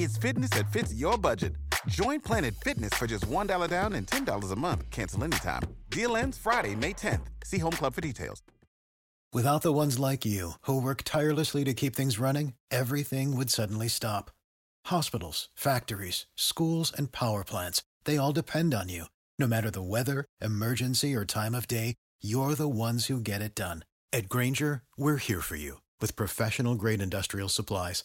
It's fitness that fits your budget. Join Planet Fitness for just $1 down and $10 a month. Cancel anytime. Deal ends Friday, May 10th. See Home Club for details. Without the ones like you, who work tirelessly to keep things running, everything would suddenly stop. Hospitals, factories, schools, and power plants, they all depend on you. No matter the weather, emergency, or time of day, you're the ones who get it done. At Granger, we're here for you with professional grade industrial supplies.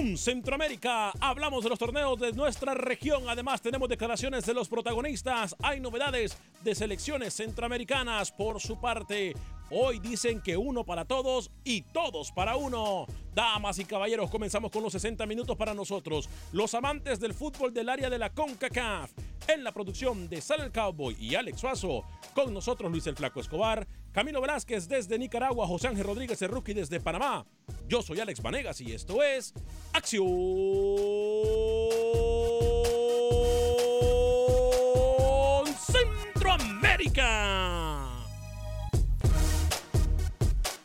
Centroamérica hablamos de los torneos de nuestra región. Además tenemos declaraciones de los protagonistas. Hay novedades de selecciones centroamericanas por su parte. Hoy dicen que uno para todos y todos para uno. Damas y caballeros, comenzamos con los 60 minutos para nosotros, los amantes del fútbol del área de la CONCACAF. En la producción de Sal el Cowboy y Alex Suazo, con nosotros Luis el Flaco Escobar, Camilo Velázquez desde Nicaragua, José Ángel Rodríguez el Rookie desde Panamá. Yo soy Alex Vanegas y esto es Acción Centroamérica.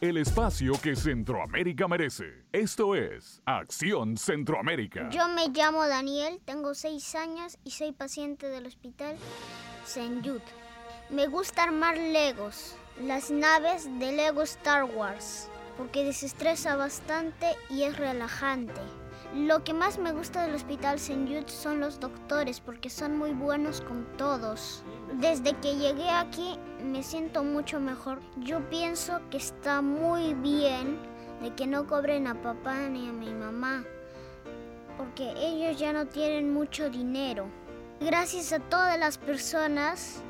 El espacio que Centroamérica merece. Esto es Acción Centroamérica. Yo me llamo Daniel, tengo seis años y soy paciente del hospital. Jude. Me gusta armar Legos, las naves de Lego Star Wars, porque desestresa bastante y es relajante. Lo que más me gusta del hospital St. Jude son los doctores, porque son muy buenos con todos. Desde que llegué aquí me siento mucho mejor. Yo pienso que está muy bien de que no cobren a papá ni a mi mamá, porque ellos ya no tienen mucho dinero. Gracias a todas las personas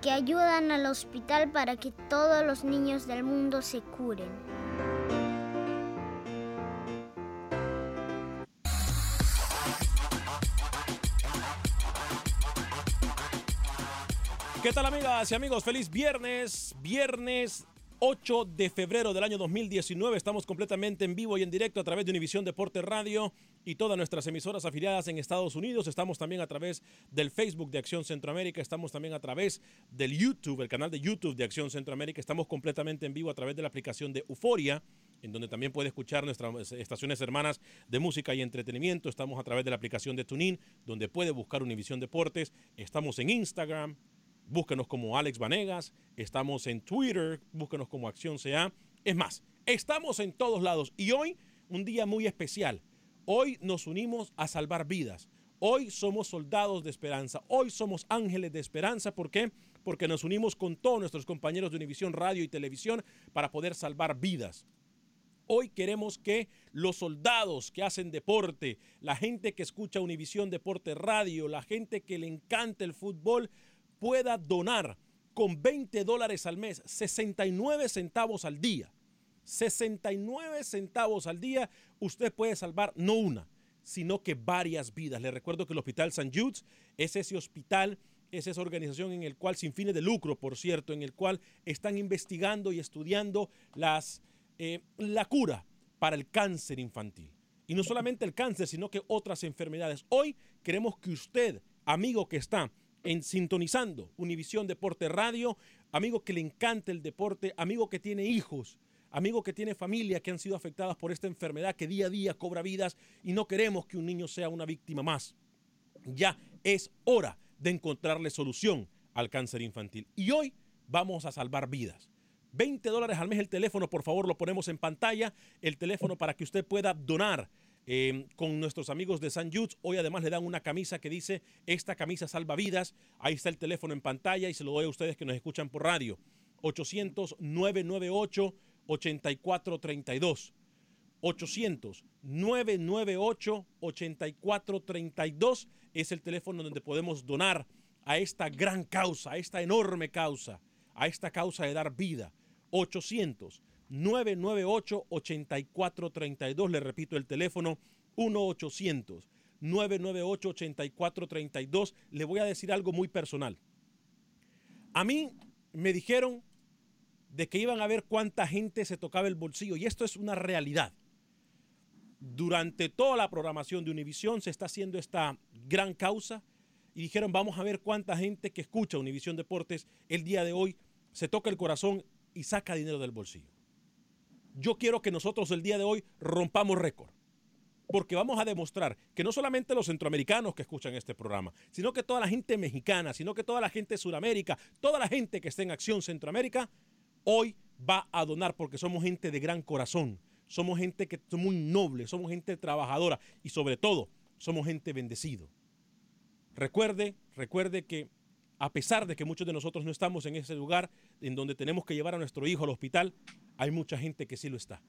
que ayudan al hospital para que todos los niños del mundo se curen. ¿Qué tal amigas y amigos? Feliz viernes, viernes 8 de febrero del año 2019. Estamos completamente en vivo y en directo a través de Univisión Deporte Radio y todas nuestras emisoras afiliadas en Estados Unidos. Estamos también a través del Facebook de Acción Centroamérica. Estamos también a través del YouTube, el canal de YouTube de Acción Centroamérica. Estamos completamente en vivo a través de la aplicación de Euforia en donde también puede escuchar nuestras estaciones hermanas de música y entretenimiento. Estamos a través de la aplicación de TuneIn, donde puede buscar Univisión Deportes. Estamos en Instagram, búsquenos como Alex Vanegas, estamos en Twitter, búsquenos como Acción CA. Es más, estamos en todos lados y hoy un día muy especial. Hoy nos unimos a salvar vidas. Hoy somos soldados de esperanza. Hoy somos ángeles de esperanza. ¿Por qué? Porque nos unimos con todos nuestros compañeros de Univisión Radio y Televisión para poder salvar vidas. Hoy queremos que los soldados que hacen deporte, la gente que escucha Univisión Deporte Radio, la gente que le encanta el fútbol, pueda donar con 20 dólares al mes, 69 centavos al día. 69 centavos al día, usted puede salvar no una, sino que varias vidas. Les recuerdo que el Hospital St. Jude's es ese hospital, es esa organización en el cual, sin fines de lucro, por cierto, en el cual están investigando y estudiando eh, la cura para el cáncer infantil. Y no solamente el cáncer, sino que otras enfermedades. Hoy queremos que usted, amigo que está en sintonizando Univisión Deporte Radio, amigo que le encanta el deporte, amigo que tiene hijos, amigo que tiene familia que han sido afectadas por esta enfermedad que día a día cobra vidas y no queremos que un niño sea una víctima más. Ya es hora de encontrarle solución al cáncer infantil. Y hoy vamos a salvar vidas. 20 dólares al mes el teléfono, por favor, lo ponemos en pantalla. El teléfono para que usted pueda donar eh, con nuestros amigos de San Jude. Hoy además le dan una camisa que dice, esta camisa salva vidas. Ahí está el teléfono en pantalla y se lo doy a ustedes que nos escuchan por radio. 800-998. 8432. 800-998-8432 es el teléfono donde podemos donar a esta gran causa, a esta enorme causa, a esta causa de dar vida. 800-998-8432. Le repito el teléfono 1-800-998-8432. Le voy a decir algo muy personal. A mí me dijeron de que iban a ver cuánta gente se tocaba el bolsillo. Y esto es una realidad. Durante toda la programación de Univisión se está haciendo esta gran causa y dijeron vamos a ver cuánta gente que escucha Univisión Deportes el día de hoy se toca el corazón y saca dinero del bolsillo. Yo quiero que nosotros el día de hoy rompamos récord. Porque vamos a demostrar que no solamente los centroamericanos que escuchan este programa, sino que toda la gente mexicana, sino que toda la gente de Sudamérica, toda la gente que está en Acción Centroamérica, hoy va a donar porque somos gente de gran corazón, somos gente que somos muy noble, somos gente trabajadora y sobre todo somos gente bendecido. Recuerde, recuerde que a pesar de que muchos de nosotros no estamos en ese lugar en donde tenemos que llevar a nuestro hijo al hospital, hay mucha gente que sí lo está.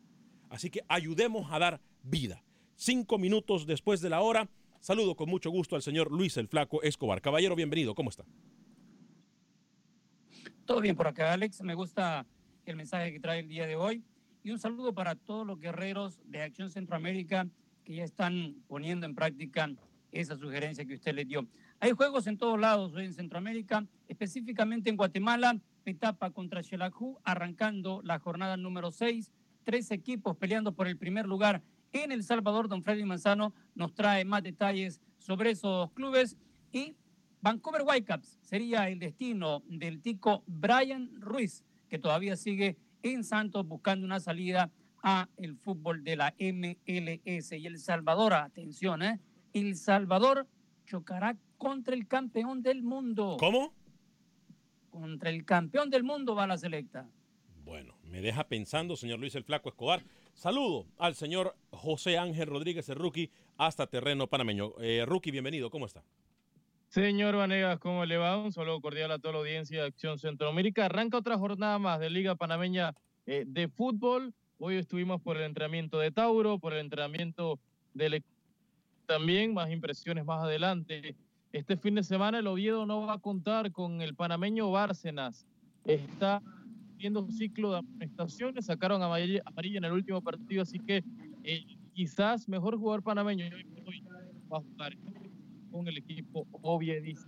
Así que ayudemos a dar vida. Cinco minutos después de la hora, saludo con mucho gusto al señor Luis el Flaco Escobar. Caballero, bienvenido, ¿cómo está? Todo bien por acá, Alex. Me gusta el mensaje que trae el día de hoy. Y un saludo para todos los guerreros de Acción Centroamérica que ya están poniendo en práctica esa sugerencia que usted le dio. Hay juegos en todos lados hoy en Centroamérica, específicamente en Guatemala, etapa contra Xelajú, arrancando la jornada número 6. Tres equipos peleando por el primer lugar en El Salvador. Don Freddy Manzano nos trae más detalles sobre esos clubes. Y Vancouver Whitecaps sería el destino del tico Brian Ruiz, que todavía sigue en Santos buscando una salida a el fútbol de la MLS. Y El Salvador, atención, ¿eh? El Salvador chocará contra el campeón del mundo. ¿Cómo? Contra el campeón del mundo va la selecta. Bueno, me deja pensando, señor Luis el Flaco Escobar. Saludo al señor José Ángel Rodríguez, el rookie, hasta terreno panameño. Eh, rookie, bienvenido, ¿cómo está? Señor Vanegas, ¿cómo le va? Un saludo cordial a toda la audiencia de Acción Centroamérica. Arranca otra jornada más de Liga Panameña eh, de Fútbol. Hoy estuvimos por el entrenamiento de Tauro, por el entrenamiento del también, más impresiones más adelante. Este fin de semana el Oviedo no va a contar con el panameño Bárcenas. Está viendo un ciclo de amonestaciones, sacaron a amarilla, en el último partido, así que eh, quizás mejor jugador panameño va a jugar con el equipo Oviedo.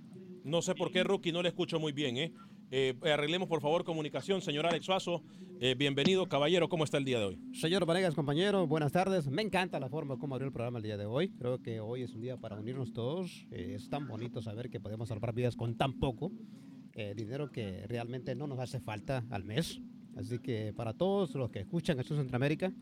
No sé por qué, Rookie, no le escucho muy bien. ¿eh? Eh, arreglemos, por favor, comunicación. Señor Alex Suazo, eh, bienvenido, caballero. ¿Cómo está el día de hoy? Señor Vanegas, compañero, buenas tardes. Me encanta la forma como abrió el programa el día de hoy. Creo que hoy es un día para unirnos todos. Eh, es tan bonito saber que podemos salvar vidas con tan poco. dinero que realmente no nos hace falta al mes. Así que para todos los que escuchan esto Centroamérica,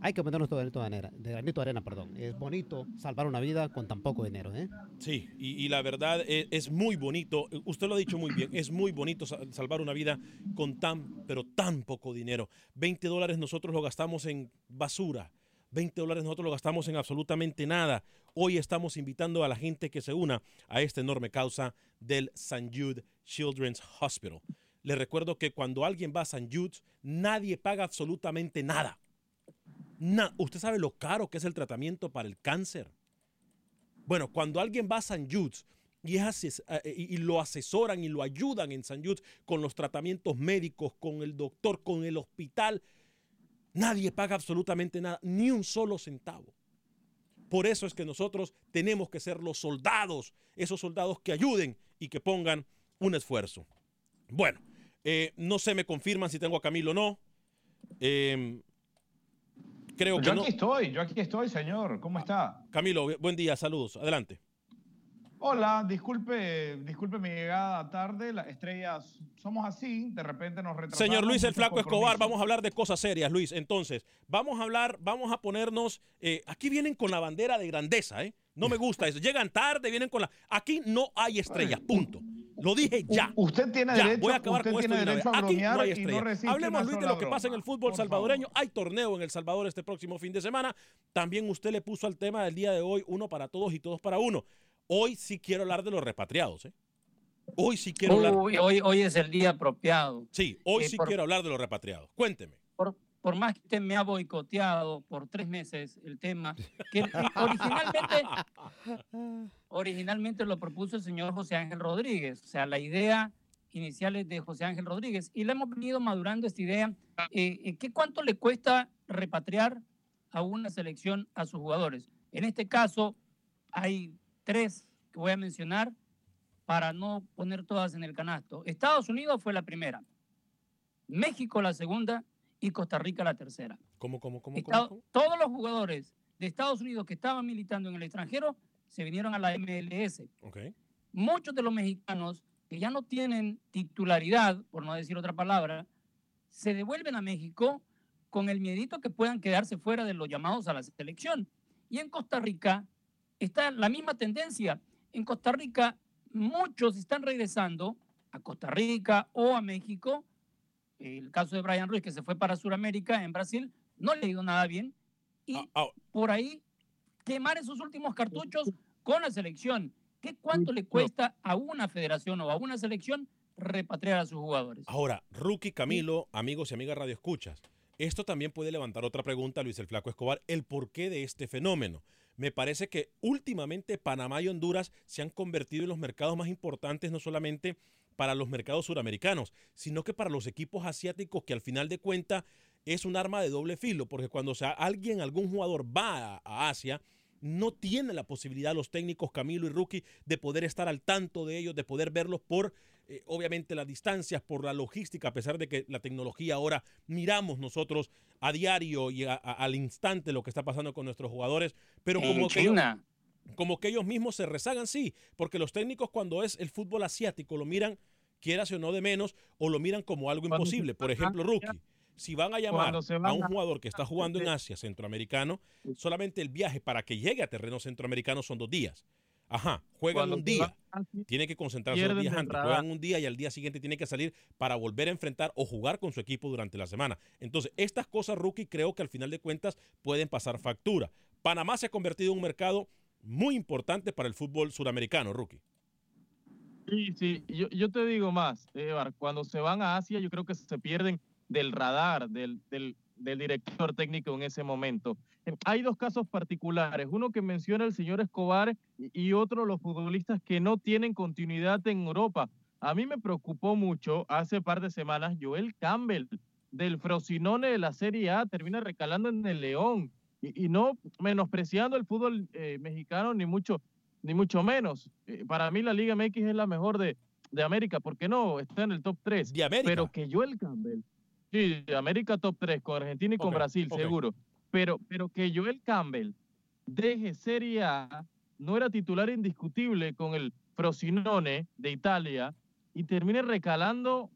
hay que ponernos todo granito de arena, de granito arena, perdón. Es bonito salvar una vida con tan poco dinero, ¿eh? Sí, y, la verdad es, es, muy bonito, usted lo ha dicho muy bien, es muy bonito salvar una vida con tan, pero tan poco dinero. 20 dólares nosotros lo gastamos en basura. 20 dólares nosotros lo gastamos en absolutamente nada. Hoy estamos invitando a la gente que se una a esta enorme causa del St. Jude Children's Hospital. Le recuerdo que cuando alguien va a St. Jude, nadie paga absolutamente nada. ¿Usted sabe lo caro que es el tratamiento para el cáncer? Bueno, cuando alguien va a San Jude's y, eh, y, lo asesoran y lo ayudan en San Jude's con los tratamientos médicos, con el doctor, con el hospital, nadie paga absolutamente nada, ni un solo centavo. Por eso es que nosotros tenemos que ser los soldados, esos soldados que ayuden y que pongan un esfuerzo. Bueno, eh, no sé, me confirman si tengo a Camilo o no. Eh, creo yo que aquí estoy, yo aquí estoy, señor. ¿Cómo está? Camilo, buen día, saludos. Adelante. Hola, disculpe, disculpe mi llegada tarde. Las estrellas somos así, de repente nos retrasamos. Señor Luis el Flaco Escobar, vamos a hablar de cosas serias, Luis. Entonces, vamos a hablar, vamos a ponernos. eh, aquí vienen con la bandera de grandeza, ¿eh? No me gusta eso. Llegan tarde, vienen con la. Aquí no hay estrellas, punto. Lo dije ya. U- usted tiene Ya, derecho, voy a acabar usted con esto tiene una derecho a Aquí no bromear hay y no estrellas. resiste Hablemos, Luis, de lo que pasa en el fútbol por salvadoreño. Hay torneo en El Salvador este próximo fin de semana. También usted le puso al tema del día de hoy uno para todos y todos para uno. Hoy sí quiero hablar de los repatriados, ¿eh? Hoy sí quiero hablar. Hoy, hoy es el día apropiado. Sí, hoy Eh, sí por- quiero hablar de los repatriados. Cuénteme. Por, por más que usted me ha boicoteado por tres meses el tema, que originalmente, originalmente lo propuso el señor José Ángel Rodríguez. O sea, la idea inicial es de José Ángel Rodríguez. Y le hemos venido madurando esta idea. Eh, eh, ¿qué ¿Cuánto le cuesta repatriar a una selección a sus jugadores? En este caso, hay tres que voy a mencionar para no poner todas en el canasto. Estados Unidos fue la primera, México la segunda y Costa Rica la tercera. ¿Cómo, cómo, cómo, Estado- cómo, cómo? Todos los jugadores de Estados Unidos que estaban militando en el extranjero se vinieron a la MLS. Muchos de los mexicanos que ya no tienen titularidad, por no decir otra palabra, se devuelven a México con el miedito que puedan quedarse fuera de los llamados a la selección. Y en Costa Rica está la misma tendencia. En Costa Rica muchos están regresando a Costa Rica o a México. El caso de Brian Ruiz, que se fue para Sudamérica, en Brasil, no le ido nada bien. Y Ah, por ahí quemar esos últimos cartuchos con la selección. ¿Qué cuánto le cuesta a una federación o a una selección repatriar a sus jugadores? Ahora, Rookie, Camilo, amigos y amigas Radio Escuchas, esto también puede levantar otra pregunta, Luis el Flaco Escobar, el porqué de este fenómeno. Me parece que últimamente Panamá y Honduras se han convertido en los mercados más importantes, no solamente para los mercados suramericanos, sino que para los equipos asiáticos, que al final de cuentas es un arma de doble filo, porque cuando sea, alguien, algún jugador va a, Asia, no tiene la posibilidad los técnicos Camilo y Rookie de poder estar al tanto de ellos, de poder verlos por eh, obviamente las distancias, por la logística, a pesar de que la tecnología ahora miramos nosotros a diario y a- a- al instante lo que está pasando con nuestros jugadores, pero En como que. Como que ellos mismos se rezagan, sí, porque los técnicos cuando es el fútbol asiático lo miran, quieras o no de menos, o lo miran como algo imposible. Por ejemplo, Rookie, si van a llamar a un jugador que está jugando en Asia, centroamericano, solamente el viaje para que llegue a terreno centroamericano son dos días. Ajá, juegan Cuando un día. van a Asia, Tiene que concentrarse pierden días antes. Juegan un día y al día siguiente tiene que salir para volver a enfrentar o jugar con su equipo durante la semana. Entonces, estas cosas, rookie, creo que al final de cuentas pueden pasar factura. Panamá se ha convertido en un mercado muy importante para el fútbol suramericano, rookie. Sí, sí, yo, te digo más, Evar, cuando se van a Asia yo creo que se pierden del radar del, del, director técnico en ese momento. Eh, Hay dos casos particulares, uno que menciona el señor Escobar y otro los futbolistas que no tienen continuidad en Europa. A mí me preocupó mucho hace par de semanas Joel Campbell del Frosinone de la Serie A, termina recalando en el León y, y no menospreciando el fútbol eh, mexicano ni mucho ni mucho menos. Eh, para mí la Liga MX es la mejor de, de América, ¿por qué no? Está en el top 3. De América. Pero que Joel Campbell, sí, de América top 3, con Argentina y con Brasil, seguro. Pero, pero que Joel Campbell deje Serie A, no era titular indiscutible con el Frosinone de Italia y termine recalando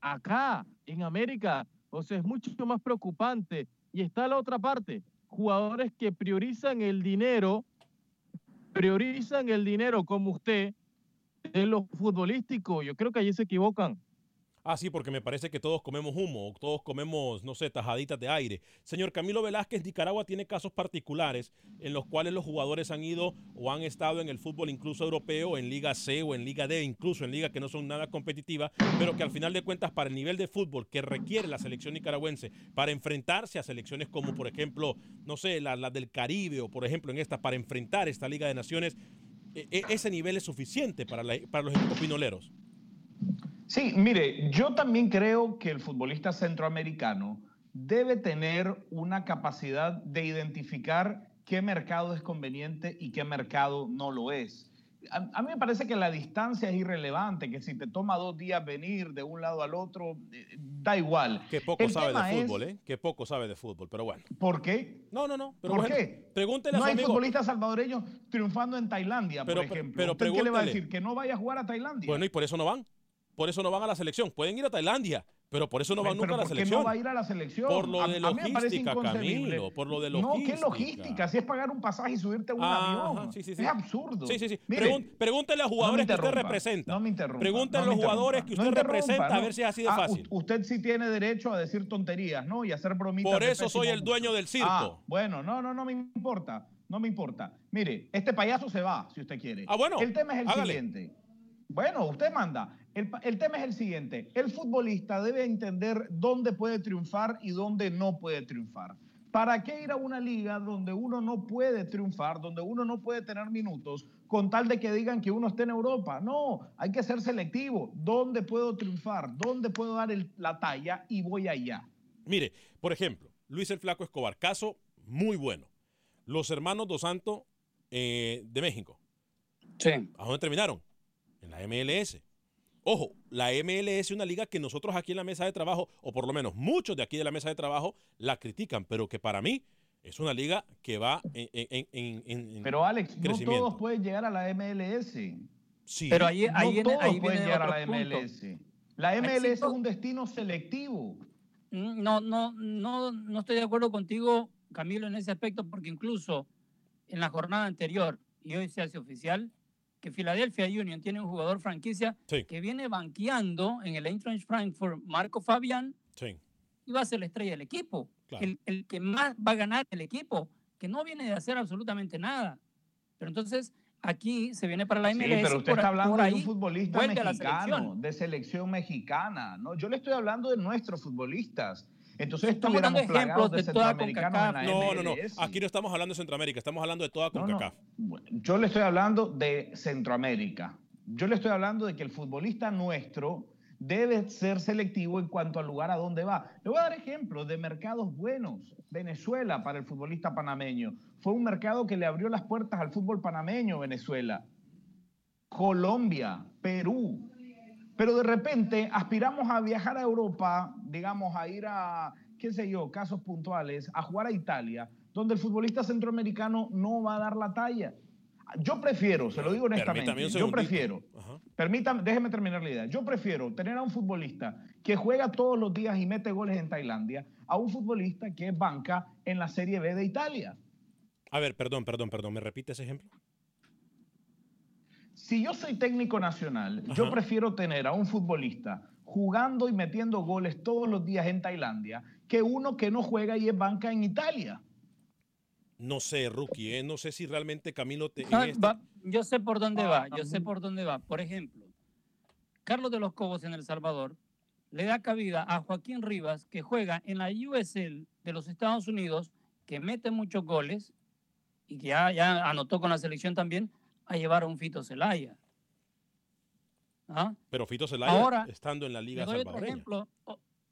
acá, en América. O sea, es mucho más preocupante. Y está la otra parte, jugadores que priorizan el dinero, priorizan el dinero como usted en lo futbolístico. Yo creo que allí se equivocan. Ah, sí, porque me parece que todos comemos humo, o todos comemos, no sé, tajaditas de aire. Señor Camilo Velázquez, Nicaragua tiene casos particulares en los cuales los jugadores han ido o han estado en el fútbol incluso europeo, en Liga C o en Liga D, incluso en ligas que no son nada competitivas, pero que al final de cuentas para el nivel de fútbol que requiere la selección nicaragüense para enfrentarse a selecciones como por ejemplo, no sé, las la del Caribe o por ejemplo en esta, para enfrentar esta Liga de Naciones, e- e- ese nivel es suficiente para, para los equipos pinoleros. Sí, mire, yo también creo que el futbolista centroamericano debe tener una capacidad de identificar qué mercado es conveniente y qué mercado no lo es. A, a, mí me parece que la distancia es irrelevante, que si te toma dos días venir de un lado al otro, eh, da igual. Que poco sabe de fútbol, es, ¿eh? Que poco sabe de fútbol, pero bueno. ¿Por qué? No, no, no. Pero ¿Por bueno, qué? Pregúntele a no su hay amigo. futbolistas salvadoreños triunfando en Tailandia, Pero- por ejemplo. pero ¿Usted qué le va a decir? ¿Que no vaya a jugar a Tailandia? Bueno, y por eso no van. Por eso no van a la selección. Pueden ir a Tailandia, pero por eso no van nunca a la ¿por qué selección. no va a ir a la selección? Por lo A- de logística. Camilo. Por lo de No, logística. ¿qué logística? Si es pagar un pasaje y subirte a un avión. sí, sí, sí. Es absurdo. Sí, sí, sí. Mire, pregúntele a no me jugadores que usted representa. No me interrumpa. Pregúntele no a los jugadores que no usted representa a no. ver si es así de Ah, fácil. usted sí tiene derecho a decir tonterías, ¿no? Y hacer bromitas. Por eso soy el dueño del circo. Ah, bueno, no, no, no me importa. No me importa. Mire, este payaso se va, si usted quiere. Ah, bueno, El tema es el hágale. siguiente. Bueno, usted manda. El, tema es el siguiente. El futbolista debe entender dónde puede triunfar y dónde no puede triunfar. ¿Para qué ir a una liga donde uno no puede triunfar, donde uno no puede tener minutos, con tal de que digan que uno está en Europa? No, hay que ser selectivo. ¿Dónde puedo triunfar? ¿Dónde puedo dar el- la talla? Y voy allá. Mire, por ejemplo, Luis el Flaco Escobar, caso muy bueno. Los hermanos Dos Santos eh, de México. Sí. ¿A dónde terminaron? En la MLS. Ojo, la MLS es una liga que nosotros aquí en la mesa de trabajo, o por lo menos muchos de aquí de la mesa de trabajo, la critican, pero que para mí es una liga que va en, en- en- en- en Pero Alex, no todos pueden llegar a la MLS. Sí. Pero ahí, No ahí viene, todos ahí pueden viene llegar a la punto. MLS. La MLS es un destino selectivo. Mm, No, no, no, no estoy de acuerdo contigo, Camilo, en ese aspecto, porque incluso en la jornada anterior, y hoy se hace oficial, que Philadelphia Union tiene un jugador franquicia Sí. que viene banqueando en el Eintracht Frankfurt, Marco Fabián, Sí. y va a ser la estrella del equipo. Claro. El, el que más va a ganar el equipo, que no viene de hacer absolutamente nada. Pero entonces aquí se viene para la Sí, MLS. pero usted por- está hablando de un futbolista mexicano, selección. de selección mexicana. ¿no? Yo le estoy hablando de nuestros futbolistas. Entonces Estamos dando de de toda No, no, no. Aquí no estamos hablando de Centroamérica, estamos hablando de toda No, no. CONCACAF. Bueno, Yo le estoy hablando de Centroamérica. Yo le estoy hablando de que el futbolista nuestro debe ser selectivo en cuanto al lugar a dónde va. Le voy a dar ejemplos de mercados buenos. Venezuela para el futbolista panameño. Fue un mercado que le abrió las puertas al fútbol panameño, Venezuela. Colombia, Perú. Pero de repente aspiramos a viajar a Europa, digamos, a ir a, qué sé yo, casos puntuales, a jugar a Italia, donde el futbolista centroamericano no va a dar la talla. Yo prefiero, se lo digo honestamente, yo prefiero, Ajá. permítame, déjeme terminar la idea, yo prefiero tener a un futbolista que juega todos los días y mete goles en Tailandia, a un futbolista que es banca en la Serie B de Italia. A ver, perdón, perdón, perdón. ¿Me repite ese ejemplo? Si yo soy técnico nacional, yo prefiero tener a un futbolista jugando y metiendo goles todos los días en Tailandia que uno que no juega y es banca en Italia. No sé, rookie, ¿eh? No sé si realmente Camilo te... en Ah, este- va- yo sé por dónde Ah, va, yo sé por dónde va. Por ejemplo, Carlos de los Cobos en El Salvador le da cabida a Joaquín Rivas, que juega en la USL de los Estados Unidos, que mete muchos goles y que ya, ya anotó con la selección también, a llevar a un Fito Celaya. ¿Ah? Pero Fito Zelaya Ahora, estando en la Liga doy otro Salvadoreña. ejemplo,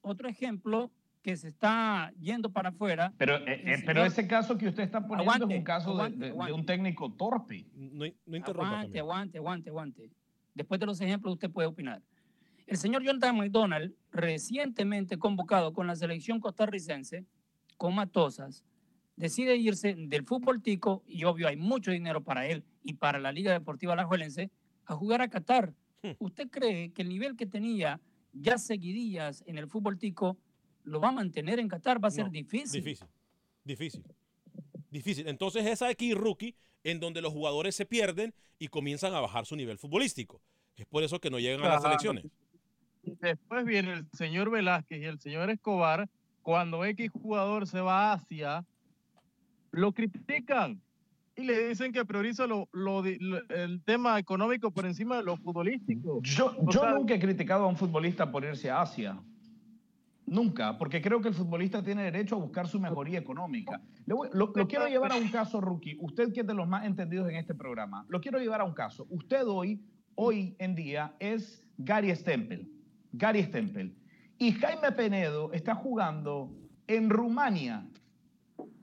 otro ejemplo que se está yendo para afuera. Pero, eh, eh, pero ese caso que usted está poniendo es Aguante, un caso de- aguante, de, de aguante. un técnico torpe. No, no interrumpa, Aguante, Camilo. aguante, aguante, aguante. Después de los ejemplos usted puede opinar. El señor Jonathan McDonald, recientemente convocado con la selección costarricense, con Matosas, decide irse del fútbol tico, y obvio hay mucho dinero para él y para la Liga Deportiva Alajuelense, a jugar a Qatar. Hmm. ¿Usted cree que el nivel que tenía ya seguidillas en el fútbol tico lo va a mantener en Qatar? Va a ser No, difícil. Difícil, difícil, difícil. Entonces esa aquí rookie en donde los jugadores se pierden y comienzan a bajar su nivel futbolístico. Es por eso que no llegan a las. Y Después viene el señor Velázquez y el señor Escobar. Cuando X jugador se va a Asia, lo critican y le dicen que prioriza lo, lo lo- el tema económico por encima de lo futbolístico. Yo, yo sea- nunca he criticado a un futbolista por irse a Asia. Nunca, porque creo que el futbolista tiene derecho a buscar su mejoría económica. Voy- lo, lo quiero llevar a un caso, Rookie. Usted que es de los más entendidos en este programa, lo quiero llevar a un caso. Usted hoy, hoy en día, es Gary Stempel. Gary Stempel. Y Jaime Penedo está jugando en Rumania.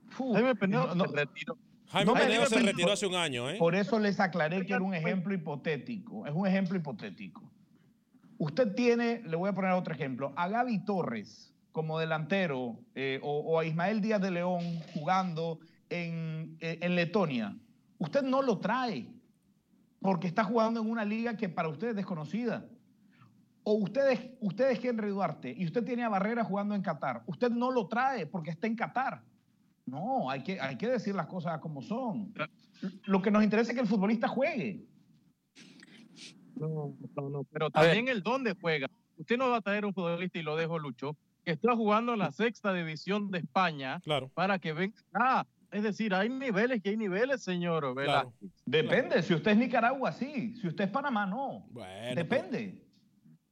Fu, Jaime Penedo no- no- se retiró. Jaime No se retiró hace un año, ¿eh? Por eso les aclaré que era un ejemplo hipotético. Es un ejemplo hipotético. Usted tiene, le voy a poner otro ejemplo, a Gaby Torres como delantero eh, o, o a Ismael Díaz de León jugando en, eh, en Letonia. Usted no lo trae porque está jugando en una liga que para usted es desconocida. O ustedes, ustedes es Henry Duarte y usted tiene a Barrera jugando en Qatar. Usted no lo trae porque está en Qatar. No, hay que, hay que decir las cosas como son. Lo que nos interesa es que el futbolista juegue. No, no, no, pero también el dónde juega. Usted no va a traer un futbolista y lo dejo, Lucho, que está jugando en la sexta división de España para que venga. Ah, es decir, hay niveles y hay niveles, señor Velázquez. Depende, si usted es Nicaragua, sí. Si usted es Panamá, no. Bueno, Depende.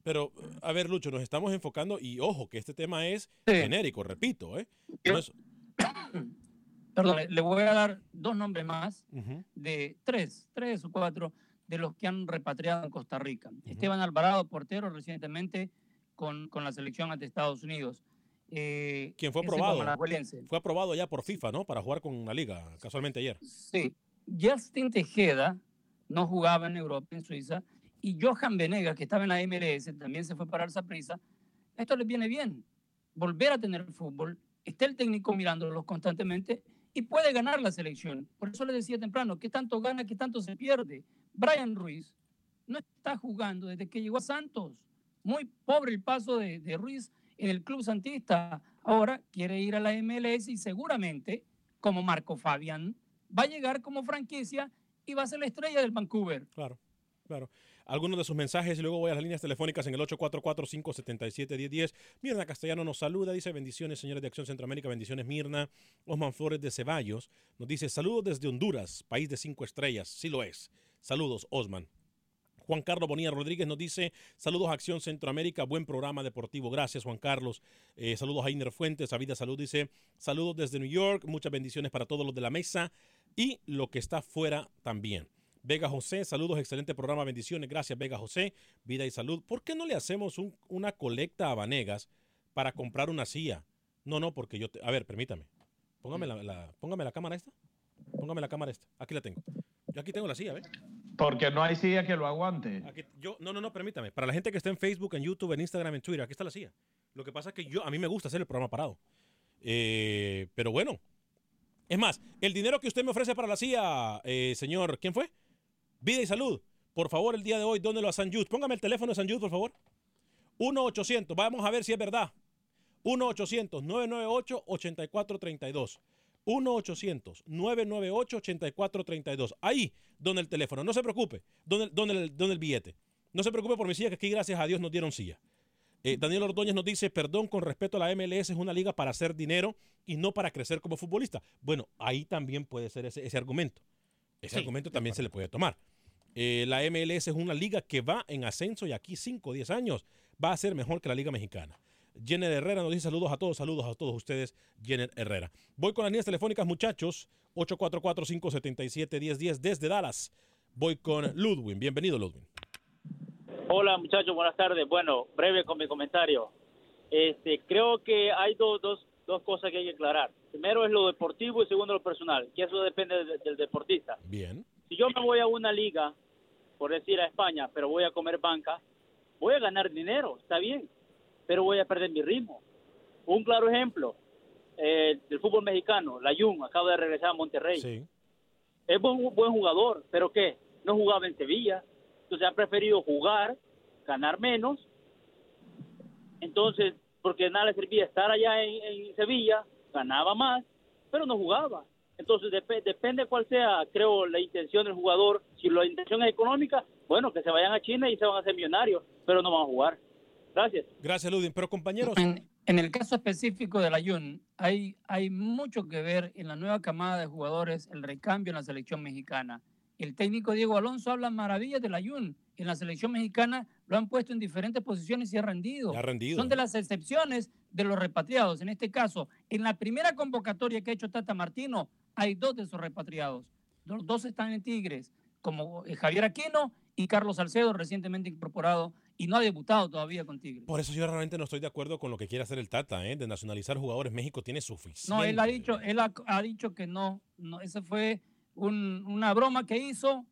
Pero, a ver, Lucho, nos estamos enfocando y ojo, que este tema es genérico, repito, ¿eh? No es- Perdón, le- voy a dar dos nombres más de tres, tres o cuatro de los que han repatriado en Costa Rica. Esteban Alvarado, portero recientemente con, con la selección ante Estados Unidos. Eh, ¿Quién fue aprobado? Fue aprobado ya por FIFA, ¿no? Para jugar con la liga, casualmente ayer. Sí. Justin Tejeda no jugaba en Europa, en Suiza, y Johan Venegas, que estaba en la MLS, también se fue para el Saprissa. Esto les viene bien. Volver a tener fútbol, está el técnico mirándolos constantemente y puede ganar la selección. Por eso les decía temprano, ¿qué tanto gana, qué tanto se pierde? Brian Ruiz no está jugando desde que llegó a Santos. Muy pobre el paso de, de Ruiz en el club santista. Ahora quiere ir a la MLS y seguramente, como Marco Fabián, va a llegar como franquicia y va a ser la estrella del Vancouver. Claro, claro. Algunos de sus mensajes y luego voy a las líneas telefónicas en el 844-577-1010. Mirna Castellano nos saluda, dice bendiciones, señores de Acción Centroamérica, bendiciones Mirna. Osman Flores de Ceballos nos dice saludos desde Honduras, país de cinco estrellas. Sí lo es. Saludos, Osman. Juan Carlos Bonilla Rodríguez nos dice saludos a Acción Centroamérica, buen programa deportivo. Gracias, Juan Carlos. Eh, saludos a Iner Fuentes, a Vida Salud dice saludos desde New York, muchas bendiciones para todos los de la mesa y lo que está fuera también. Vega José, saludos, excelente programa, bendiciones. Gracias, Vega José, vida y salud. ¿Por qué no le hacemos un- una colecta a Vanegas para comprar una silla? No, no, porque yo, te- a ver, permítame. Póngame la, la- póngame la cámara esta. Póngame la cámara esta. Aquí la tengo. Yo aquí tengo la silla, ¿ves? Porque no hay silla que lo aguante. Aquí- yo, no, no, no, permítame. Para la gente que está en Facebook, en YouTube, en Instagram, en Twitter, aquí está la silla. Lo que pasa es que yo, a mí me gusta hacer el programa parado. Eh, pero bueno. Es más, el dinero que usted me ofrece para la silla, eh, señor, ¿quién fue? Vida y salud. Por favor, el día de hoy, dónelo a San Just. Póngame el teléfono de San Just, por favor. 1-800. Vamos a ver si es verdad. 1-800-998-8432. 1-800-998-8432. Ahí, donde el teléfono. No se preocupe. Donde, donde, el, donde el billete. No se preocupe por mi silla, que aquí, gracias a Dios, nos dieron silla. Eh, Daniel Ordóñez nos dice, perdón, con respeto a la MLS, es una liga para hacer dinero y no para crecer como futbolista. Bueno, ahí también puede ser ese, ese argumento. Ese argumento también se le puede tomar. Eh, la MLS es una liga que va en ascenso y aquí 5 o 10 años va a ser mejor que la liga mexicana. Jenner Herrera nos dice saludos a todos, saludos a todos ustedes, Jenner Herrera. Voy con las líneas telefónicas, muchachos, 844-577-1010 desde Dallas. Voy con Ludwin. Bienvenido, Ludwin. Hola muchachos, buenas tardes. Bueno, breve con mi comentario. Este, creo que hay dos, dos, dos cosas que hay que aclarar. Primero es lo deportivo y segundo lo personal, que eso depende de- del deportista. Bien. Si yo me voy a una liga, por decir a España, pero voy a comer banca, voy a ganar dinero, está bien, pero voy a perder mi ritmo. Un claro ejemplo eh, del fútbol mexicano, la Jun acaba de regresar a Monterrey. Es buen, buen jugador, pero ¿qué? No jugaba en Sevilla, entonces ha preferido jugar, ganar menos. Entonces, porque nada le servía estar allá en, en Sevilla, ganaba más, pero no jugaba. Entonces, dep- depende cuál sea, creo, la intención del jugador. Si la intención es económica, bueno, que se vayan a China y se van a hacer millonarios, pero no van a jugar. Gracias. Gracias, Ludwin. Pero compañeros, En, en el caso específico de la Jun, hay, hay mucho que ver en la nueva camada de jugadores, el recambio en la selección mexicana. El técnico Diego Alonso habla maravillas de la Jun. En la selección mexicana lo han puesto en diferentes posiciones y ha rendido. Ha rendido. Son de las excepciones de los repatriados. En este caso, en la primera convocatoria que ha hecho Tata Martino, hay dos de esos repatriados. Los dos están en Tigres, como eh, Javier Aquino y Carlos Salcedo, recientemente incorporado y no ha debutado todavía con Tigres. por eso yo realmente no estoy de acuerdo con lo que quiere hacer el Tata, ¿eh? de nacionalizar jugadores. México tiene suficiente. No, él ha dicho, él ha, ha dicho que no, no, ese fue un- una broma que hizo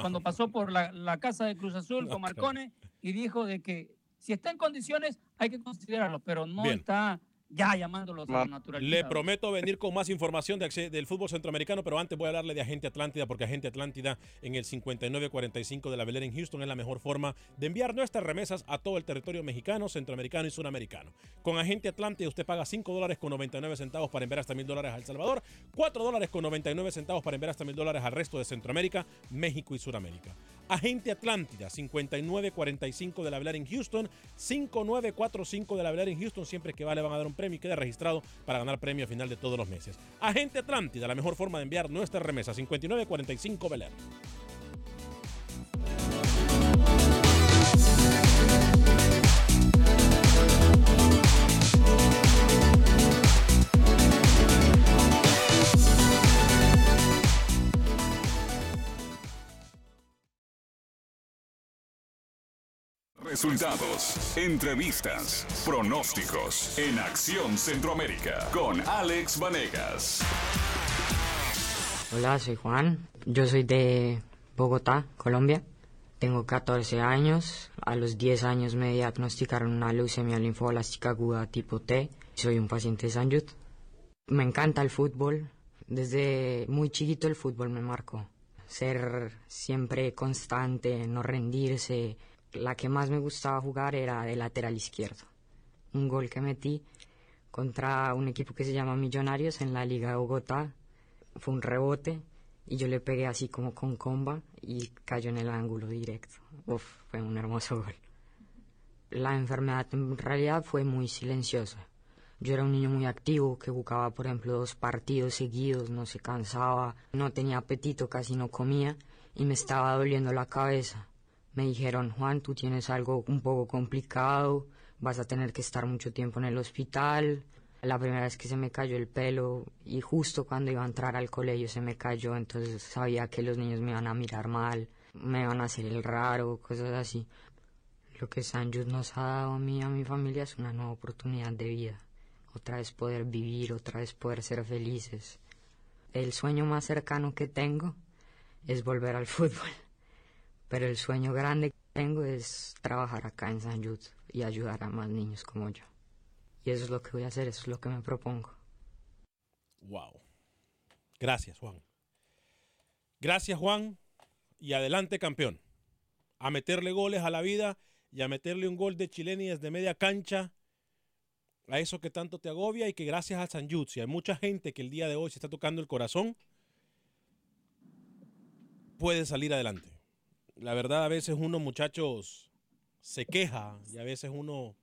cuando pasó por la, la casa de Cruz Azul No con. Marcone y dijo de que si está en condiciones hay que considerarlo, pero no Bien. está ya llamándolos a la naturaleza. Le prometo venir con más información de del fútbol centroamericano, pero antes voy a hablarle de Agente Atlántida, porque Agente Atlántida en el 5945 de la Belén en Houston es la mejor forma de enviar nuestras remesas a todo el territorio mexicano, centroamericano y suramericano. Con Agente Atlántida usted paga 5 dólares con 99 centavos para enviar hasta 1000 dólares a El Salvador, 4 dólares con 99 centavos para enviar hasta 1000 dólares al resto de Centroamérica, México y Suramérica. Agente Atlántida, 5945 de la Blair en Houston, 5945 de la Blair en Houston. Siempre que va le van a dar un premio y queda registrado para ganar premio a final de todos los meses. Agente Atlántida, la mejor forma de enviar nuestra remesa, 5945 Bel Resultados, entrevistas, pronósticos en Acción Centroamérica con Alex Vanegas. Hola, soy Juan. Yo soy de Bogotá, Colombia. Tengo 14 años. A los 10 años me diagnosticaron una leucemia linfoblástica aguda tipo T. Soy un paciente de San Jude. Me encanta el fútbol. Desde muy chiquito el fútbol me marcó. Ser siempre constante, no rendirse. La que más me gustaba jugar era de lateral izquierdo. Un gol que metí contra un equipo que se llama Millonarios en la Liga de Bogotá fue un rebote y yo le pegué así como con comba y cayó en el ángulo directo. Fue un hermoso gol. La enfermedad en realidad fue muy silenciosa. Yo era un niño muy activo que jugaba, por ejemplo, dos partidos seguidos, no se cansaba, no tenía apetito, casi no comía y me estaba doliendo la cabeza. Me dijeron, Juan, tú tienes algo un poco complicado, vas a tener que estar mucho tiempo en el hospital. La primera vez que se me cayó el pelo y justo cuando iba a entrar al colegio se me cayó, entonces sabía que los niños me iban a mirar mal, me iban a hacer el raro, cosas así. Lo que San Jude nos ha dado a mí y a mi familia es una nueva oportunidad de vida. Otra vez poder vivir, otra vez poder ser felices. El sueño más cercano que tengo es volver al fútbol. Pero el sueño grande que tengo es trabajar acá en San Jude y ayudar a más niños como yo. Y eso es lo que voy a hacer, eso es lo que me propongo. Wow. Gracias, Juan. Gracias, Juan. Y adelante, campeón. A meterle goles a la vida y a meterle un gol de chileni desde media cancha a eso que tanto te agobia y que gracias a San Jude, si hay mucha gente que el día de hoy se está tocando el corazón, puede salir adelante. La verdad, a veces uno, muchachos, se queja y a veces uno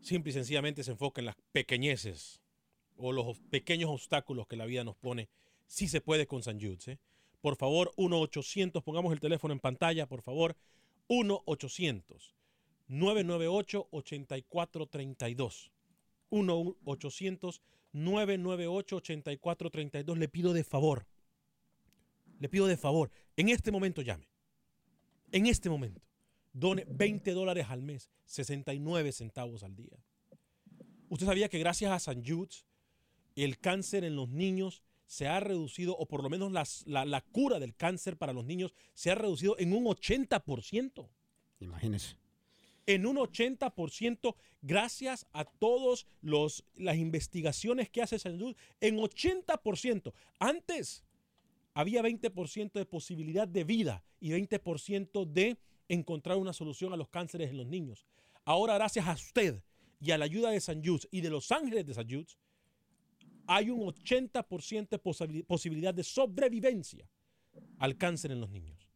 simple y sencillamente se enfoca en las pequeñeces o los pequeños obstáculos que la vida nos pone. Sí se puede con San Jude. ¿eh? Por favor, 1-800, pongamos el teléfono en pantalla, por favor. 1-800-998-8432. 1-800-998-8432. Le pido de favor. Le pido de favor. En este momento llame. En este momento. Done 20 dólares al mes, 69 centavos al día. ¿Usted sabía que gracias a San Jude el cáncer en los niños se ha reducido, o por lo menos las- la, la cura del cáncer para los niños se ha reducido en un 80%? Imagínese. En un 80% gracias a todas las investigaciones que hace San Jude. En 80%. Antes había 20% de posibilidad de vida y 20% de encontrar una solución a los cánceres en los niños. Ahora, gracias a usted y a la ayuda de San Jude y de los ángeles de San Jude, hay un 80% de posibil- posibilidad de sobrevivencia al cáncer en los niños.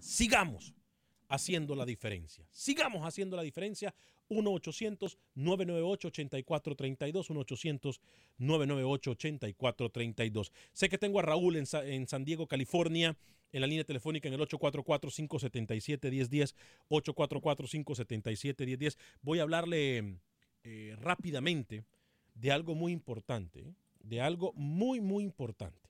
Sigamos haciendo la diferencia. Sigamos haciendo la diferencia. 1-800-998-8432. 1-800-998-8432. Sé que tengo a Raúl en, Sa- en San Diego, California, en la línea telefónica en el 844-577-1010. 844-577-1010. Voy a hablarle eh, rápidamente de algo muy importante. ¿eh? De algo muy, muy importante.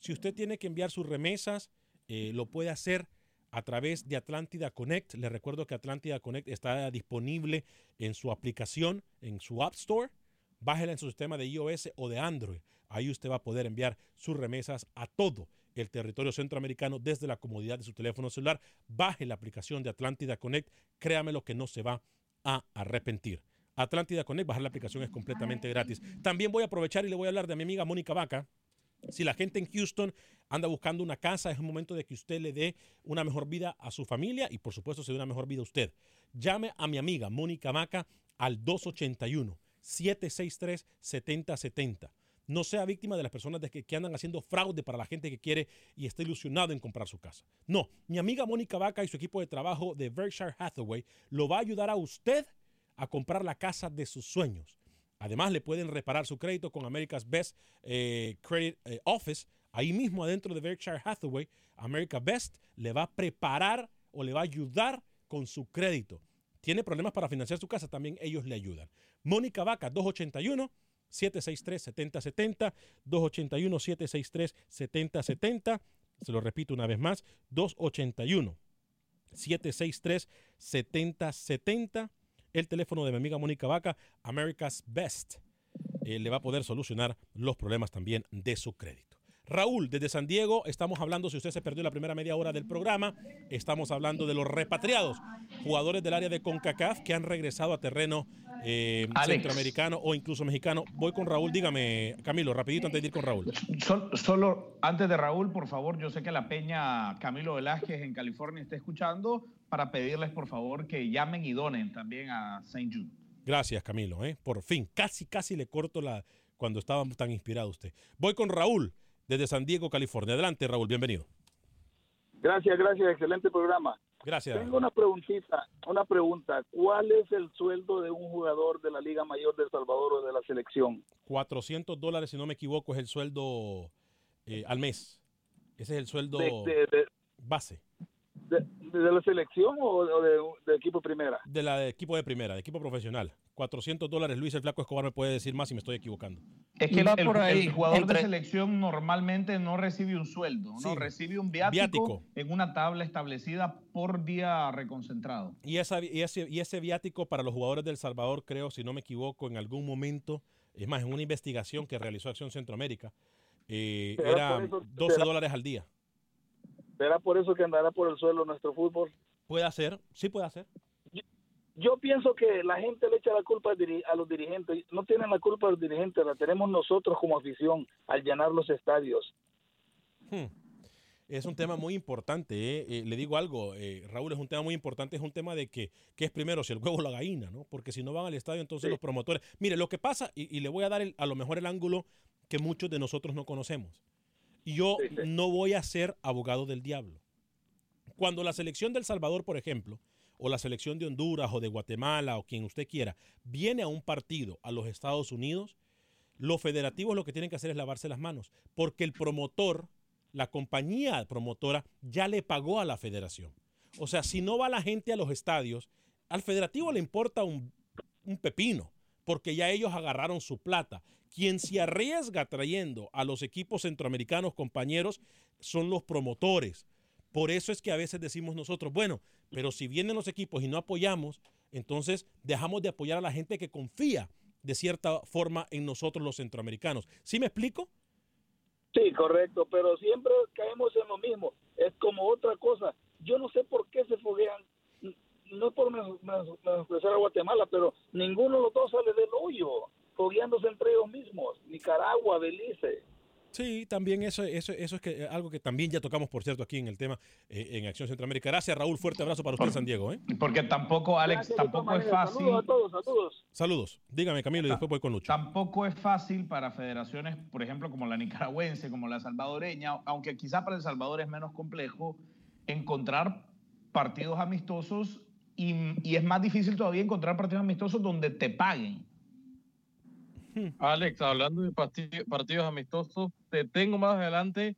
Si usted tiene que enviar sus remesas, eh, lo puede hacer a través de Atlántida Connect. Le recuerdo que Atlántida Connect está disponible en su aplicación, en su App Store. Bájela en su sistema de iOS o de Android. Ahí usted va a poder enviar sus remesas a todo el territorio centroamericano desde la comodidad de su teléfono celular. Baje la aplicación de Atlántida Connect. Créame lo que no se va a arrepentir. Atlántida Connect, bajar la aplicación es completamente gratis. También voy a aprovechar y le voy a hablar de mi amiga Mónica Vaca. Si la gente en Houston anda buscando una casa, es un momento de que usted le dé una mejor vida a su familia y por supuesto se dé una mejor vida a usted. Llame a mi amiga Mónica Vaca al 281-763-7070. No sea víctima de las personas que, que, andan haciendo fraude para la gente que quiere y está ilusionado en comprar su casa. No, mi amiga Mónica Vaca y su equipo de trabajo de Berkshire Hathaway lo va a ayudar a usted a comprar la casa de sus sueños. Además, le pueden reparar su crédito con America's Best eh, Credit eh, Office. Ahí mismo adentro de Berkshire Hathaway, America Best le va a preparar o le va a ayudar con su crédito. Tiene problemas para financiar su casa, también ellos le ayudan. Mónica Vaca, 281 763-7070, 281-763-7070. Se lo repito una vez más, 281-763-7070. El teléfono de mi amiga Mónica Vaca, America's Best, eh, le va a poder solucionar los problemas también de su crédito. Raúl, desde San Diego, estamos hablando, si usted se perdió la primera media hora del programa, estamos hablando de los repatriados, jugadores del área de CONCACAF que han regresado a terreno eh, centroamericano o incluso mexicano. Voy con Raúl, dígame, Camilo, rapidito antes de ir con Raúl. Solo, solo antes de Raúl, por favor, yo sé que la peña Camilo Velázquez en California está escuchando para pedirles, por favor, que llamen y donen también a St. Jude. Gracias, Camilo. ¿eh? Por fin, casi, casi le corto la cuando estaba tan inspirado usted. Voy con Raúl desde San Diego, California. Adelante, Raúl, bienvenido. Gracias, gracias, excelente programa. Gracias. Tengo una preguntita, una pregunta. ¿Cuál es el sueldo de un jugador de la Liga Mayor de El Salvador o de la selección? 400 dólares, si no me equivoco, es el sueldo eh, al mes. Ese es el sueldo de, de, de, base. De, la selección o, de, equipo primera? De la de equipo de primera, de equipo profesional. 400 dólares. Luis el Flaco Escobar me puede decir más si me estoy equivocando. Es que el, el, el jugador entre... de selección normalmente no recibe un sueldo, ¿no? Recibe un viático, viático, en una tabla establecida por día reconcentrado. Y, esa, y, ese, y ese viático para los jugadores del Salvador, creo, si no me equivoco, en algún momento, es más, en una investigación que realizó Acción Centroamérica, eh, era eso, 12 será, dólares al día. ¿Será por eso que andará por el suelo nuestro fútbol? Puede ser, sí puede ser. Yo pienso que la gente le echa la culpa a los dirigentes. No tienen la culpa los dirigentes, la tenemos nosotros como afición al llenar los estadios. Hmm. Es un tema muy importante. ¿eh? Eh, le digo algo, eh, Raúl, es un tema muy importante. Es un tema de que, ¿qué es primero, si el huevo o la gallina? ¿no? Porque si no van al estadio, entonces sí. los promotores. Mire, lo que pasa, y, y le voy a dar el, a lo mejor el ángulo que muchos de nosotros no conocemos. Yo sí, sí. no voy a ser abogado del diablo. Cuando la selección del Salvador, por ejemplo, o la selección de Honduras o de Guatemala o quien usted quiera, viene a un partido a los Estados Unidos, los federativos lo que tienen que hacer es lavarse las manos, porque el promotor, la compañía promotora, ya le pagó a la federación. O sea, si no va la gente a los estadios, al federativo le importa un, un pepino, porque ya ellos agarraron su plata. Quien se arriesga trayendo a los equipos centroamericanos compañeros son los promotores. Por eso es que a veces decimos nosotros, bueno, pero si vienen los equipos y no apoyamos, entonces dejamos de apoyar a la gente que confía de cierta forma en nosotros los centroamericanos. ¿Sí me explico? Sí, correcto, pero siempre caemos en lo mismo. Es como otra cosa. Yo no sé por qué se foguean, no por menospreciar a Guatemala, pero ninguno de los dos sale del hoyo, fogueándose entre ellos mismos. Nicaragua, Belice. Sí, también eso, eso, eso es que, algo que también ya tocamos, por cierto, aquí en el tema eh, en Acción Centroamérica. Gracias, Raúl. Fuerte abrazo para usted, Por, San Diego. ¿eh? Porque tampoco, Alex, Gracias, tampoco es fácil. Saludos a todos, saludos. Saludos. Dígame, Camilo, y después voy con Lucho. Tampoco es fácil para federaciones, por ejemplo, como la nicaragüense, como la salvadoreña, aunque quizá para El Salvador es menos complejo, encontrar partidos amistosos y, y es más difícil todavía encontrar partidos amistosos donde te paguen. Alex, hablando de partidos amistosos, te tengo más adelante.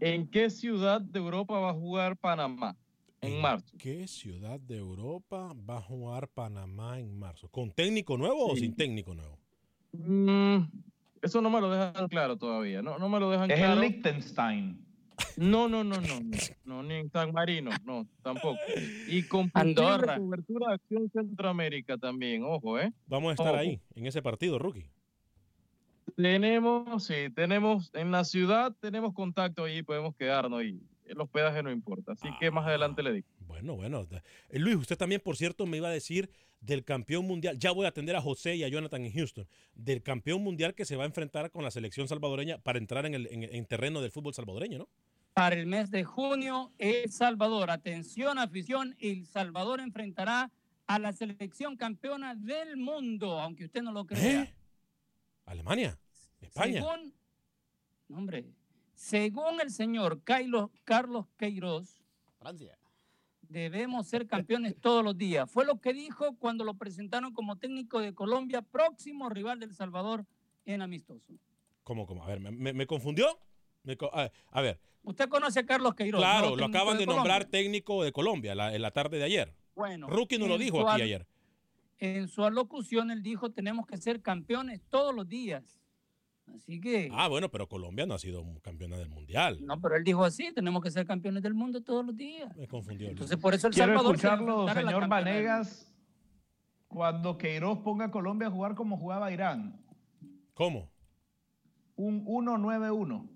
¿En qué ciudad de Europa va a jugar Panamá en marzo? ¿Qué ciudad de Europa va a jugar Panamá en marzo? ¿Con técnico nuevo sí. o sin técnico nuevo? Mm, eso no me lo dejan claro todavía. No, no me lo dejan es claro. Es el Liechtenstein. No, no, no, no, no, no, ni en San Marino, no, tampoco. Y con Andorra. cobertura de Acción Centroamérica también, ojo, ¿eh? Vamos a estar ojo. ahí, en ese partido, Rookie. Tenemos, sí, tenemos en la ciudad, tenemos contacto ahí, podemos quedarnos y el hospedaje no importa. Así que más adelante le digo. Bueno, bueno. Eh, Luis, usted también, por cierto, me iba a decir del campeón mundial. Ya voy a atender a José y a Jonathan en Houston. Del campeón mundial que se va a enfrentar con la selección salvadoreña para entrar en el en terreno del fútbol salvadoreño, ¿no? Para el mes de junio, El Salvador. Atención, afición. El Salvador enfrentará a la selección campeona del mundo, aunque usted no lo crea. ¿Eh? Alemania. España. Según, hombre, según el señor Carlos, Carlos Queiroz, Francia. Debemos ser campeones todos los días. Fue lo que dijo cuando lo presentaron como técnico de Colombia, próximo rival del Salvador en amistoso. ¿Cómo, cómo? A ver, ¿me, confundió? A, ver. Usted conoce a Carlos Queiroz. Claro, lo acaban de, nombrar técnico de Colombia en la tarde de ayer. Bueno. Rookie no lo dijo aquí ayer. En su alocución él dijo, tenemos que ser campeones todos los días. Así que. Ah, bueno, pero Colombia no ha sido campeona del mundial. No, pero él dijo así: tenemos que ser campeones del mundo todos los días. Me confundió. Entonces, por eso el Quiero Salvador. escucharlo, señor Vanegas, cuando Queiroz ponga a Colombia a jugar como jugaba Irán. ¿Cómo? Un 1-9-1.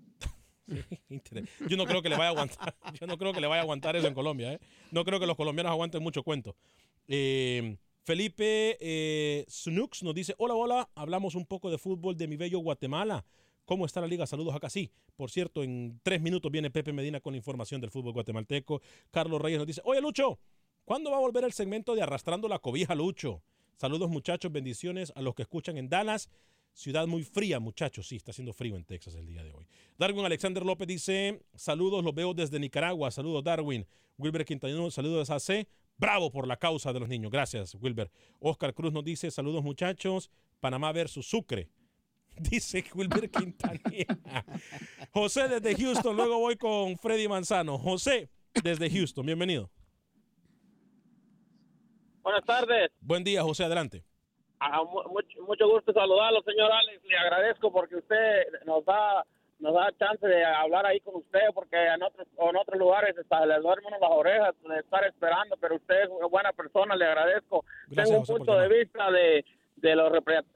Yo no creo que le vaya a aguantar. Yo no creo que le vaya a aguantar eso en Colombia. ¿eh? No creo que los colombianos aguanten mucho cuento. Eh, Felipe eh, Snooks nos dice, hola, hola, hablamos un poco de fútbol de mi bello Guatemala. ¿Cómo está la liga? Saludos acá. Sí, por cierto, en tres minutos viene Pepe Medina con información del fútbol guatemalteco. Carlos Reyes nos dice, oye Lucho, ¿cuándo va a volver el segmento de Arrastrando la Cobija, Lucho? Saludos muchachos, bendiciones a los que escuchan en Dallas. Ciudad muy fría, muchachos. Sí, está haciendo frío en Texas el día de hoy. Darwin Alexander López dice, saludos, los veo desde Nicaragua. Saludos, Darwin. Wilber Quintanino, saludos a AC. Bravo por la causa de los niños. Gracias, Wilber. Oscar Cruz nos dice, saludos muchachos, Panamá versus Sucre. Dice Wilber Quintanilla. José desde Houston, luego voy con Freddy Manzano. José desde Houston, bienvenido. Buenas tardes. Buen día, José, adelante. Ah, mucho, mucho gusto saludarlo, señor Alex. Le agradezco porque usted nos da nos da chance de hablar ahí con usted porque en otros, en otros lugares está, le duermen las orejas de estar esperando, pero usted es una buena persona, le agradezco. Tengo un punto de vista de, de los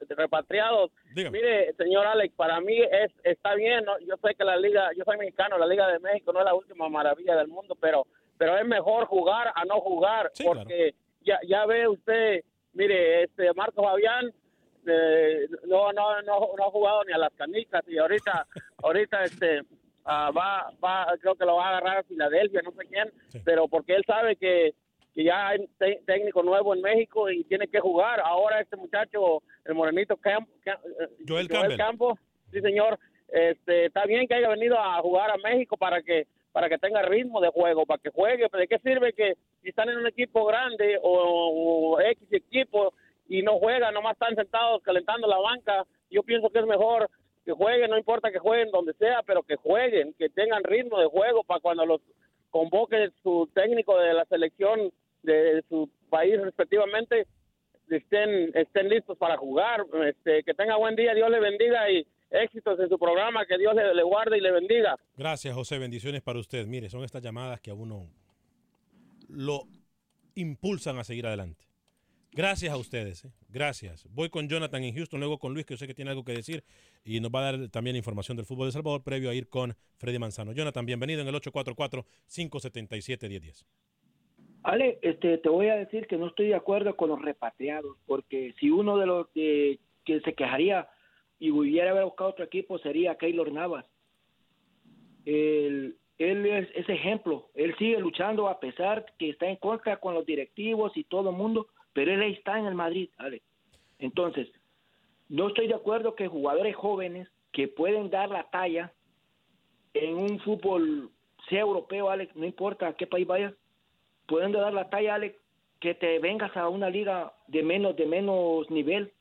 repatriados. Mire, señor Alex, para mí es está bien, yo sé que la liga, yo soy mexicano, la Liga de México no es la última maravilla del mundo, pero pero es mejor jugar a no jugar porque ya ya ve usted, mire, este Marco Fabián este, no, no, no, no ha jugado ni a las canicas y ahorita, ahorita este, ah, va, va, creo que lo va a agarrar a Filadelfia, no sé quién, pero porque él sabe que, que ya hay técnico nuevo en México y tiene que jugar. Ahora este muchacho, el morenito Camp, eh, Joel, Campo, sí señor, este, está bien que haya venido a jugar a México para que para que tenga ritmo de juego, para que juegue, pero ¿de qué sirve que si están en un equipo grande o, X equipo y no juegan, nomás están sentados calentando la banca. Yo pienso que es mejor que jueguen, no importa que jueguen donde sea, pero que jueguen, que tengan ritmo de juego para cuando los convoque su técnico de la selección de su país respectivamente estén estén listos para jugar. Este, que tenga buen día, Dios le bendiga y éxitos en su programa, que Dios le, le guarde y le bendiga. Gracias, José, bendiciones para usted. Mire, son estas llamadas que a uno lo impulsan a seguir adelante. Gracias a ustedes, ¿eh? gracias. Voy con Jonathan en Houston, luego con Luis, que yo sé que tiene algo que decir, y nos va a dar también información del fútbol de Salvador, previo a ir con Freddy Manzano. Jonathan, bienvenido en el 844-577-1010. Ale, este, te voy a decir que no estoy de acuerdo con los repatriados, porque si uno de los que se quejaría y hubiera buscado otro equipo sería Keylor Navas. él es, ese ejemplo, él sigue luchando a pesar que está en contra con los directivos y todo el mundo, pero él está en el Madrid, ¿vale? Entonces, no estoy de acuerdo que jugadores jóvenes que pueden dar la talla en un fútbol, sea europeo, Alex, no importa a qué país vayas, pueden dar la talla, Alex, que te vengas a una liga de menos, de menos nivel.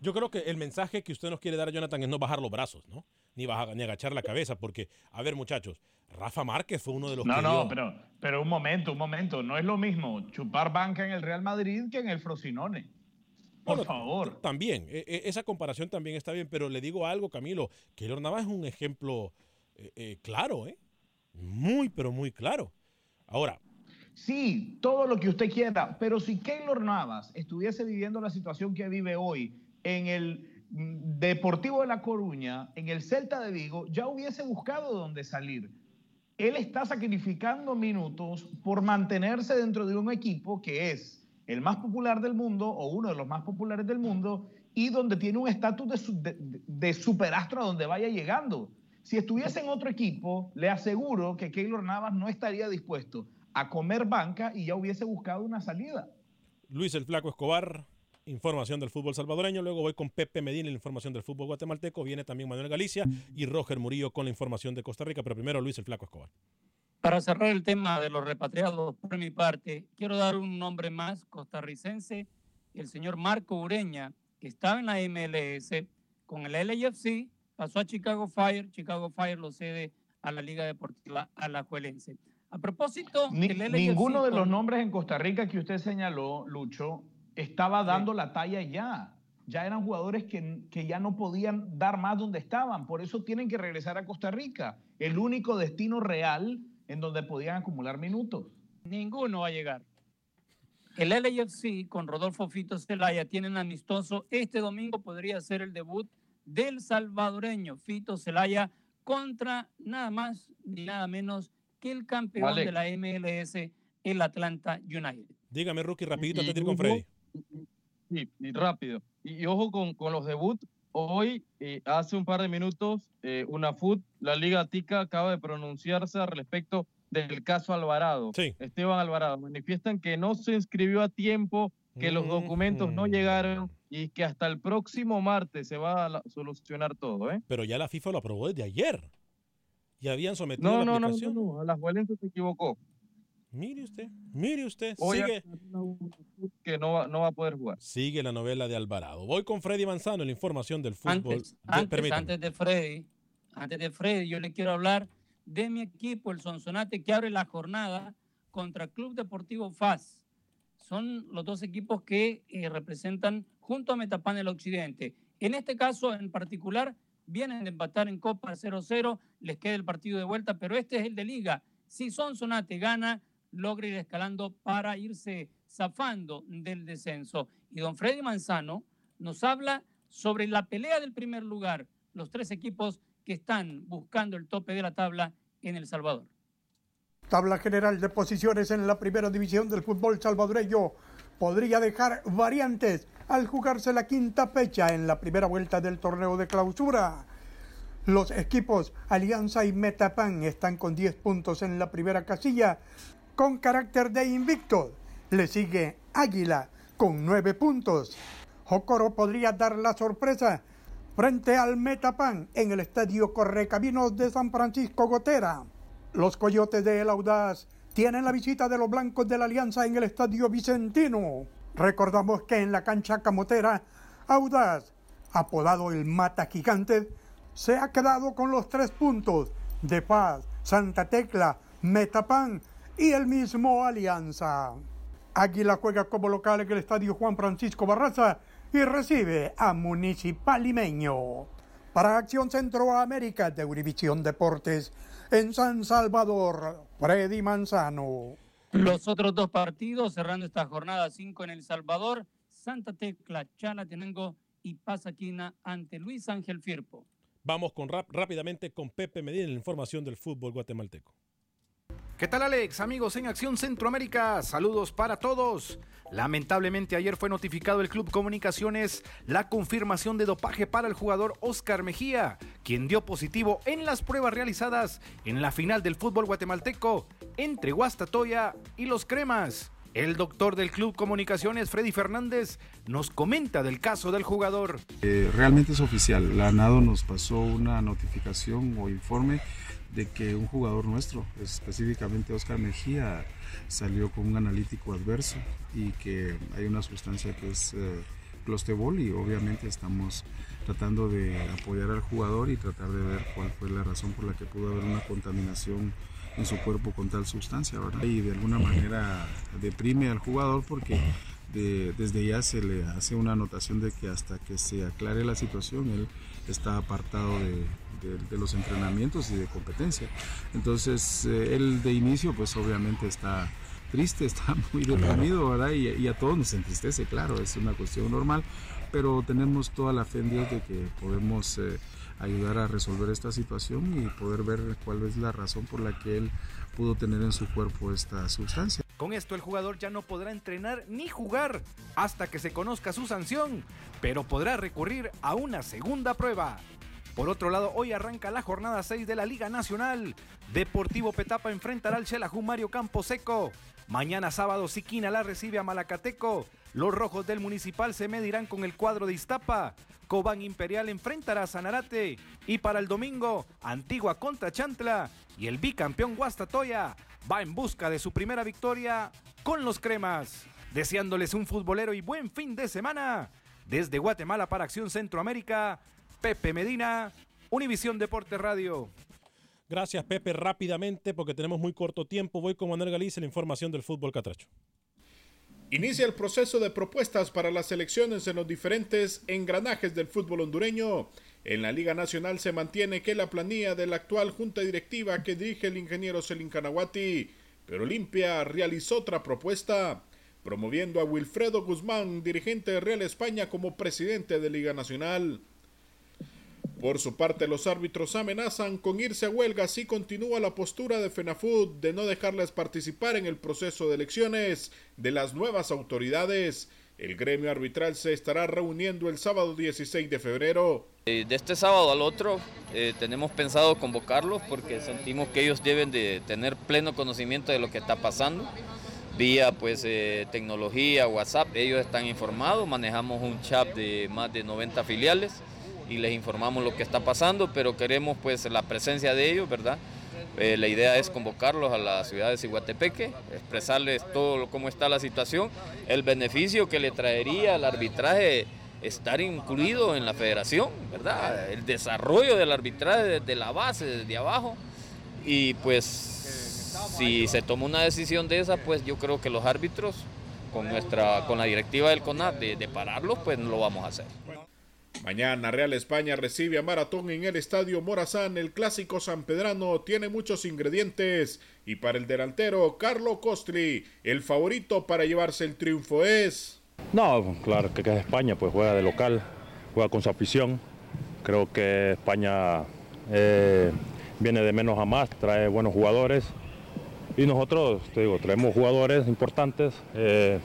Yo creo que el mensaje que usted nos quiere dar, Jonathan, es no bajar los brazos, ¿no? Ni, bajar, ni agachar la cabeza, porque, a ver, muchachos, Rafa Márquez fue uno de los no, No, pero, pero un momento, un momento. No es lo mismo chupar banca en el Real Madrid que en el Frosinone. Por favor. También, e, e, esa comparación también está bien, pero le digo algo, Camilo, que Navas es un ejemplo eh, eh, claro, ¿eh? Muy, pero muy claro. Ahora. Sí, todo lo que usted quiera, pero si Keylor Navas estuviese viviendo la situación que vive hoy en el Deportivo de La Coruña, en el Celta de Vigo, ya hubiese buscado dónde salir. Él está sacrificando minutos por mantenerse dentro de un equipo que es el más popular del mundo o uno de los más populares del mundo y donde tiene un estatus de, de, superastro a donde vaya llegando. Si estuviese en otro equipo, le aseguro que Keylor Navas no estaría dispuesto a comer banca y ya hubiese buscado una salida. Luis el Flaco Escobar, información del fútbol salvadoreño. Luego voy con Pepe Medina, la información del fútbol guatemalteco. Viene también Manuel Galicia y Roger Murillo con la información de Costa Rica. Pero primero Luis el Flaco Escobar. Para cerrar el tema de los repatriados, por mi parte, quiero dar un nombre más costarricense, el señor Marco Ureña, que estaba en la MLS con el LAFC, pasó a Chicago Fire, Chicago Fire lo cede a la Liga Deportiva Alajuelense. A propósito, ninguno de los nombres en Costa Rica que usted señaló, Lucho, estaba dando la talla ya. Ya eran jugadores que, que ya no podían dar más donde estaban, por eso tienen que regresar a Costa Rica. El único destino real en donde podían acumular minutos. Ninguno va a llegar. El LAFC con Rodolfo Fito Celaya tienen amistoso. Este domingo podría ser el debut del salvadoreño Fito Celaya contra nada más ni nada menos que el campeón de la MLS, el Atlanta United. Dígame, Rookie, rapidito, te con Freddy. Sí, rápido. Y, ojo con, con los debuts Hoy, eh, hace un par de minutos, eh, una FUT, la Liga Tica, acaba de pronunciarse al respecto del caso Alvarado. Esteban Alvarado. Manifiestan que no se inscribió a tiempo, que los documentos no llegaron y que hasta el próximo martes se va a solucionar todo. ¿eh? Pero ya la FIFA lo aprobó desde ayer. Ya habían sometido no, la no, aplicación. No, no, no, a las se equivocó. Mire usted, mire usted. sigue. Que no va, no va a poder jugar. Sigue la novela de Alvarado. Voy con Freddy Manzano en la información del fútbol. Antes, antes, de Freddy, antes de Freddy, yo le quiero hablar de mi equipo, el Sonsonate, que abre la jornada contra Club Deportivo FAS. Son los dos equipos que eh, representan junto a Metapan el Occidente. En este caso en particular, vienen de empatar en Copa 0-0, les queda el partido de vuelta, pero este es el de Liga. Si Sonsonate gana, logra ir escalando para irse zafando del descenso. Y don Freddy Manzano nos habla sobre la pelea del primer lugar, los tres equipos que están buscando el tope de la tabla en El Salvador. Tabla general de posiciones en la primera división del fútbol salvadoreño podría dejar variantes al jugarse la quinta fecha en la primera vuelta del torneo de clausura. Los equipos Alianza y Metapan están con 10 puntos en la primera casilla, con carácter de invicto. Le sigue Águila con nueve puntos. Jocoro podría dar la sorpresa frente al Metapan en el estadio Correcaminos de San Francisco Gotera. Los Coyotes de El Audaz tienen la visita de los Blancos de la Alianza en el estadio Vicentino. Recordamos que en la cancha Camotera, Audaz, apodado el Mata Gigante, se ha quedado con los tres puntos de Paz, Santa Tecla, Metapan y el mismo Alianza. Águila juega como local en el estadio Juan Francisco Barraza y recibe a Municipal Limeño. Para Acción Centroamérica de Univisión Deportes, en San Salvador, Freddy Manzano. Los otros dos partidos cerrando esta jornada 5 en El Salvador, Santa Tecla, Chalatenango y Pasaquina ante Luis Ángel Firpo. Vamos con rap rápidamente con Pepe Medina en la información del fútbol guatemalteco. ¿Qué tal Alex? Amigos en Acción Centroamérica, saludos para todos. Lamentablemente ayer fue notificado el Club Comunicaciones la confirmación de dopaje para el jugador Oscar Mejía, quien dio positivo en las pruebas realizadas en la final del fútbol guatemalteco entre Guastatoya y los Cremas. El doctor del Club Comunicaciones, Freddy Fernández, nos comenta del caso del jugador. Eh, realmente es oficial. La ANADO nos pasó una notificación o informe de que un jugador nuestro, específicamente Oscar Mejía, salió con un analítico adverso y que hay una sustancia que es eh, clostebol y obviamente estamos tratando de apoyar al jugador y tratar de ver cuál fue la razón por la que pudo haber una contaminación en su cuerpo con tal sustancia, Y de alguna manera deprime al jugador porque desde ya se le hace una anotación de que hasta que se aclare la situación él está apartado de, de, los entrenamientos y de competencia. Entonces, eh, él de inicio, pues obviamente está triste, está muy deprimido, ¿verdad? Y, y, a todos nos entristece, claro, es una cuestión normal, pero tenemos toda la fe en Dios de que podemos eh, ayudar a resolver esta situación y poder ver cuál es la razón por la que él pudo tener en su cuerpo esta sustancia. Con esto el jugador ya no podrá entrenar ni jugar hasta que se conozca su sanción, pero podrá recurrir a una segunda prueba. Por otro lado, hoy arranca la jornada 6 de la Liga Nacional. Deportivo Petapa enfrentará al Xelajú Mario Camposeco. Mañana sábado Siquina la recibe a Malacateco. Los rojos del Municipal se medirán con el cuadro de Iztapa. Cobán Imperial enfrentará a Sanarate. Y para el domingo, Antigua contra Chantla. Y el bicampeón Guastatoya va en busca de su primera victoria con los cremas. Deseándoles un futbolero y buen fin de semana. Desde Guatemala para Acción Centroamérica, Pepe Medina, Univisión Deporte Radio. Gracias, Pepe. Rápidamente, porque tenemos muy corto tiempo, voy con Manuel Galicia la información del fútbol catracho. Inicia el proceso de propuestas para las elecciones en los diferentes engranajes del fútbol hondureño. En la Liga Nacional se mantiene que la planilla de la actual junta directiva que dirige el ingeniero Selin Canaguati, pero Olimpia realizó otra propuesta, promoviendo a Wilfredo Guzmán, dirigente de Real España, como presidente de Liga Nacional. Por su parte, los árbitros amenazan con irse a huelga si continúa la postura de FENAFUD de no dejarles participar en el proceso de elecciones de las nuevas autoridades. El gremio arbitral se estará reuniendo el sábado 16 de febrero. De este sábado al otro eh, tenemos pensado convocarlos porque sentimos que ellos deben de tener pleno conocimiento de lo que está pasando. Vía pues eh, tecnología, WhatsApp, ellos están informados, manejamos un chat de más de 90 filiales y les informamos lo que está pasando, pero queremos pues la presencia de ellos, ¿verdad? Eh, la idea es convocarlos a la ciudad de Ciguatepeque, expresarles todo cómo está la situación, el beneficio que le traería al arbitraje estar incluido en la federación, ¿verdad? El desarrollo del arbitraje desde la base, desde abajo. Y pues si se toma una decisión de esa, pues yo creo que los árbitros, con, nuestra, con la directiva del CONAT de, de pararlos, pues lo vamos a hacer. Mañana Real España recibe a Maratón en el Estadio Morazán. El clásico San Pedrano tiene muchos ingredientes y para el delantero Carlo Costri, el favorito para llevarse el triunfo es... No, claro que es España, pues juega de local, juega con su afición. Creo que España eh, viene de menos a más, trae buenos jugadores y nosotros, te digo, traemos jugadores importantes, eh,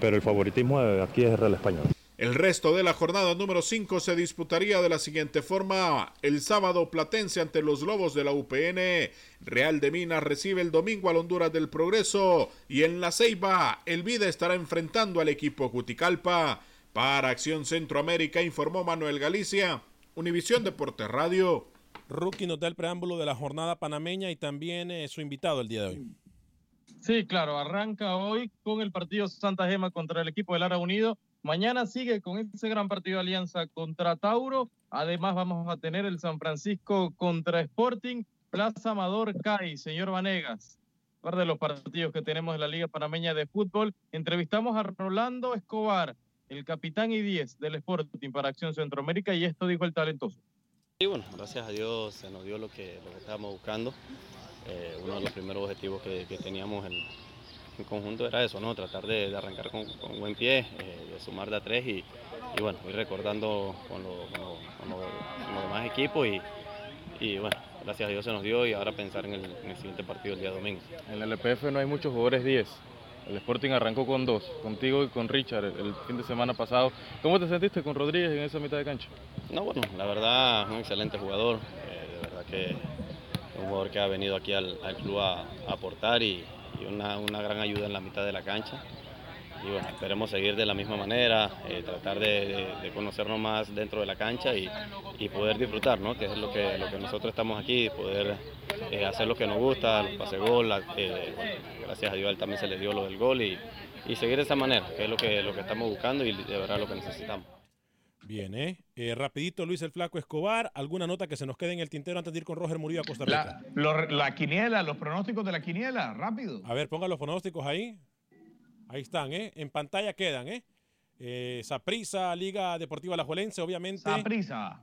pero el favoritismo aquí es Real España. El resto de la jornada número 5 se disputaría de la siguiente forma. El sábado Platense ante los Lobos de la UPN. Real de Minas recibe el domingo al Honduras del Progreso. Y en la Ceiba, el Vida estará enfrentando al equipo Juticalpa. Para Acción Centroamérica informó Manuel Galicia. Univisión Deportes Radio. Rookie nos da el preámbulo de la jornada panameña y también eh, su invitado el día de hoy. Sí, claro, arranca hoy con el partido Santa Gema contra el equipo del Ara Unido Mañana sigue con ese gran partido de alianza contra Tauro. Además vamos a tener el San Francisco contra Sporting, Plaza Amador CAI, señor Vanegas. De los partidos que tenemos en la Liga Panameña de Fútbol. Entrevistamos a Rolando Escobar, el capitán y 10 del Sporting para Acción Centroamérica y esto dijo el talentoso. Sí, bueno, gracias a Dios se nos dio lo que, lo que estábamos buscando. Eh, uno de los primeros objetivos que, que teníamos en, en conjunto era eso, ¿no? Tratar de, de arrancar con, con, buen pie, eh, de sumar de a tres y, y, bueno, ir recordando con, lo, con, lo, con los demás equipos y, y, bueno, gracias a Dios se nos dio y ahora pensar en el, en el siguiente partido el día domingo. En el LPF no hay muchos jugadores 10. El Sporting arrancó con dos, contigo y con Richard el, el, fin de semana pasado. ¿Cómo te sentiste con Rodríguez en esa mitad de cancha? No, bueno, la verdad, un excelente jugador. Eh, de verdad que un jugador que ha venido aquí al, al club a, a aportar y, una, una, gran ayuda en la mitad de la cancha. Y bueno, esperemos seguir de la misma manera, eh, tratar de, de, conocernos más dentro de la cancha y, y, poder disfrutar, ¿no? que es lo que, lo que nosotros estamos aquí, poder eh, hacer lo que nos gusta, los pase gol, eh, gracias a Dios también se le dio lo del gol y, y seguir de esa manera, que es lo que, lo que estamos buscando y de verdad lo que necesitamos. Bien, ¿eh? ¿eh? Rapidito, Luis el Flaco Escobar. ¿Alguna nota que se nos quede en el tintero antes de ir con Roger Murillo a Costa Rica? La, lo, la quiniela, los pronósticos de la quiniela, rápido. A ver, ponga los pronósticos ahí. Ahí están, ¿eh? En pantalla quedan, ¿eh? eh Saprisa, Liga Deportiva Alajuelense, obviamente. Saprisa.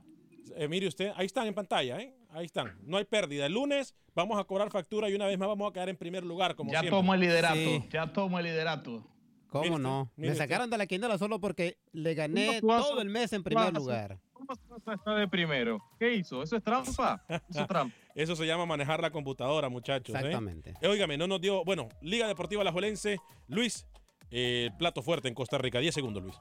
Eh, mire usted, ahí están en pantalla, ¿eh? ahí están. No hay pérdida. El lunes vamos a cobrar factura y una vez más vamos a quedar en primer lugar, como Ya siempre. tomo el liderato, Sí. ya tomo el liderato. ¿Cómo Mire usted, no? Me usted. sacaron de la quiniela solo porque le gané ¿Cómo tú vas a- todo el mes en primer lugar. ¿Cómo está de primero? ¿Qué hizo? ¿Eso es trampa? Hizo trampa. Eso se llama manejar la computadora, muchachos. ¿eh? Exactamente. Eh, óigame, no nos dio. Bueno, Liga Deportiva Alajuelense. Luis, eh, plato fuerte en Costa Rica. 10 segundos, Luis.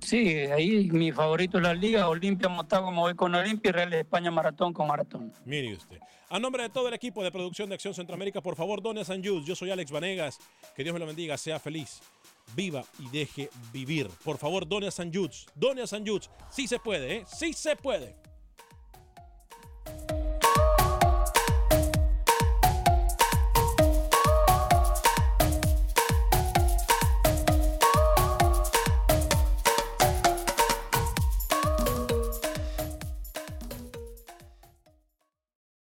Sí, ahí mi favorito es la Liga, Olimpia Motagua, me voy con Olimpia y Real de España Maratón con Maratón. Mire usted. A nombre de todo el equipo de producción de Acción Centroamérica, por favor, done a San Jude. Yo soy Alex Vanegas. Que Dios me lo bendiga. Sea feliz. Viva y deje vivir. Por favor, done a San Jude. Done San Jude. Sí se puede, ¿eh? Sí se puede.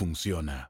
funciona.